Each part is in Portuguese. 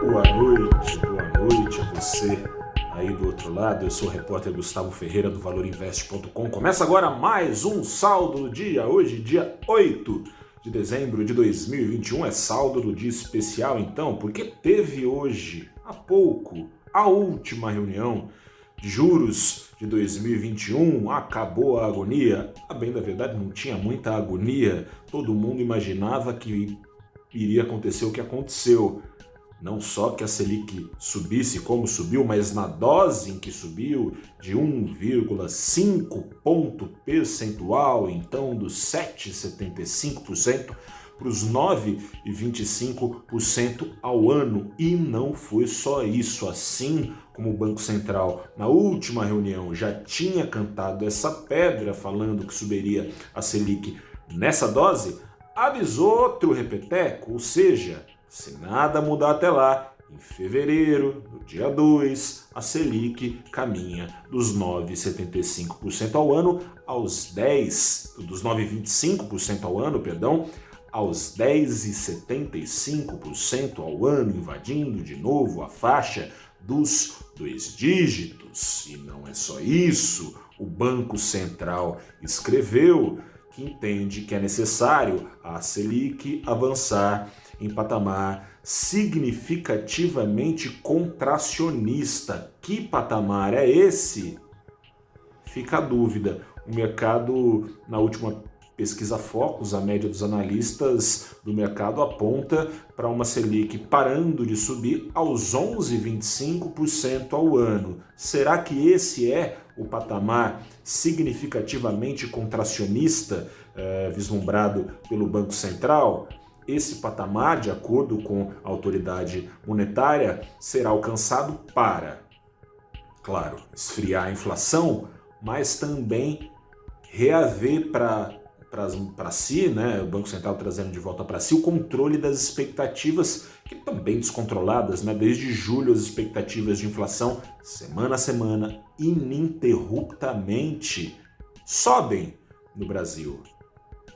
Boa noite, boa noite a você aí do outro lado. Eu sou o repórter Gustavo Ferreira do valorinvest.com. Começa agora mais um saldo do dia, hoje, dia 8 de dezembro de 2021. É saldo do dia especial, então, porque teve hoje, há pouco, a última reunião de juros de 2021. Acabou a agonia. A bem da verdade, não tinha muita agonia. Todo mundo imaginava que iria acontecer o que aconteceu. Não só que a Selic subisse como subiu, mas na dose em que subiu, de 1,5 ponto percentual, então dos 7,75% para os 9,25% ao ano. E não foi só isso, assim como o Banco Central, na última reunião, já tinha cantado essa pedra, falando que subiria a Selic nessa dose, avisou outro repeteco, ou seja, se nada mudar até lá, em fevereiro, no dia 2, a Selic caminha dos 9,75% ao ano aos 10, dos 9,25% ao ano, perdão, aos 10,75% ao ano, invadindo de novo a faixa dos dois dígitos. E não é só isso, o Banco Central escreveu que entende que é necessário a Selic avançar em patamar significativamente contracionista. Que patamar é esse? Fica a dúvida. O mercado, na última pesquisa Focus, a média dos analistas do mercado aponta para uma Selic parando de subir aos 11,25% ao ano. Será que esse é o patamar significativamente contracionista eh, vislumbrado pelo Banco Central? Esse patamar, de acordo com a autoridade monetária, será alcançado para, claro, esfriar a inflação, mas também reaver para para si, né, o Banco Central trazendo de volta para si o controle das expectativas, que estão bem descontroladas, né? desde julho as expectativas de inflação, semana a semana, ininterruptamente sobem no Brasil.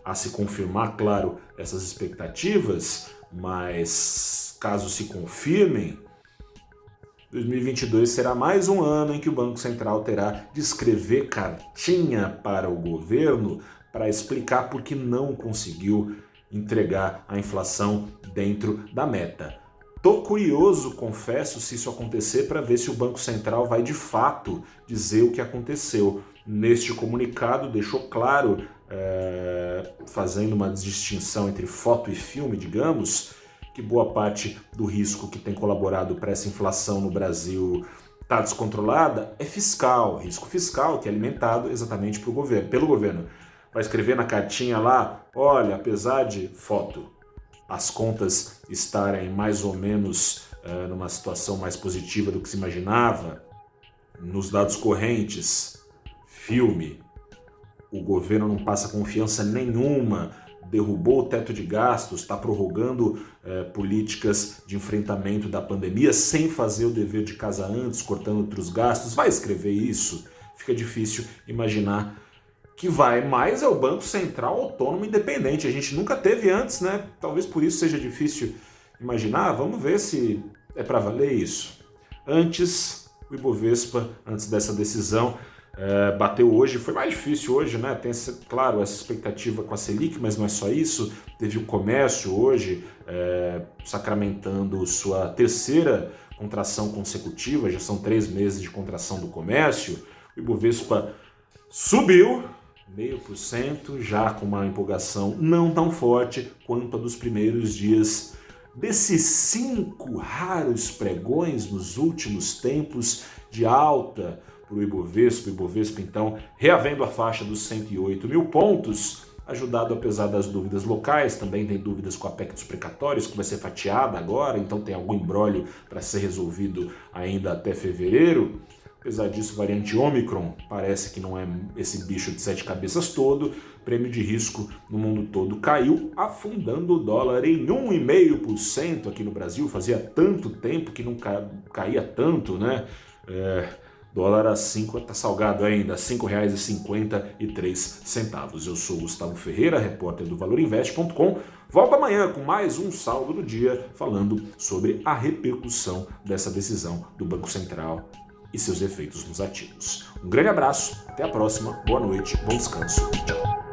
A se confirmar, claro, essas expectativas, mas caso se confirmem, 2022 será mais um ano em que o Banco Central terá de escrever cartinha para o governo para explicar por que não conseguiu entregar a inflação dentro da meta. Tô curioso, confesso, se isso acontecer para ver se o Banco Central vai de fato dizer o que aconteceu. Neste comunicado deixou claro, é, fazendo uma distinção entre foto e filme, digamos, que boa parte do risco que tem colaborado para essa inflação no Brasil está descontrolada é fiscal, risco fiscal que é alimentado exatamente pelo governo, pelo governo vai escrever na cartinha lá, olha, apesar de foto, as contas estarem mais ou menos uh, numa situação mais positiva do que se imaginava, nos dados correntes, filme, o governo não passa confiança nenhuma, derrubou o teto de gastos, está prorrogando eh, políticas de enfrentamento da pandemia sem fazer o dever de casa antes, cortando outros gastos. Vai escrever isso? Fica difícil imaginar que vai mais é o Banco Central Autônomo Independente. A gente nunca teve antes, né? Talvez por isso seja difícil imaginar. Vamos ver se é para valer isso. Antes, o Ibovespa, antes dessa decisão, é, bateu hoje. Foi mais difícil hoje, né? Tem, claro, essa expectativa com a Selic, mas não é só isso. Teve o comércio hoje é, sacramentando sua terceira contração consecutiva. Já são três meses de contração do comércio. O Ibovespa subiu, meio por cento, já com uma empolgação não tão forte quanto a dos primeiros dias desses cinco raros pregões nos últimos tempos de alta para o Ibovespa, o Ibovespa então reavendo a faixa dos 108 mil pontos, ajudado apesar das dúvidas locais, também tem dúvidas com a PEC dos precatórios, que vai ser fatiada agora, então tem algum embrólio para ser resolvido ainda até fevereiro. Apesar disso, variante Omicron parece que não é esse bicho de sete cabeças todo. Prêmio de risco no mundo todo caiu, afundando o dólar em 1,5% aqui no Brasil. Fazia tanto tempo que não caía tanto, né? É, Dólar a 5 está salgado ainda, R$ 5,53. Eu sou Gustavo Ferreira, repórter do ValorInvest.com. Volto amanhã com mais um saldo do dia falando sobre a repercussão dessa decisão do Banco Central e seus efeitos nos ativos. Um grande abraço, até a próxima, boa noite, bom descanso. Tchau.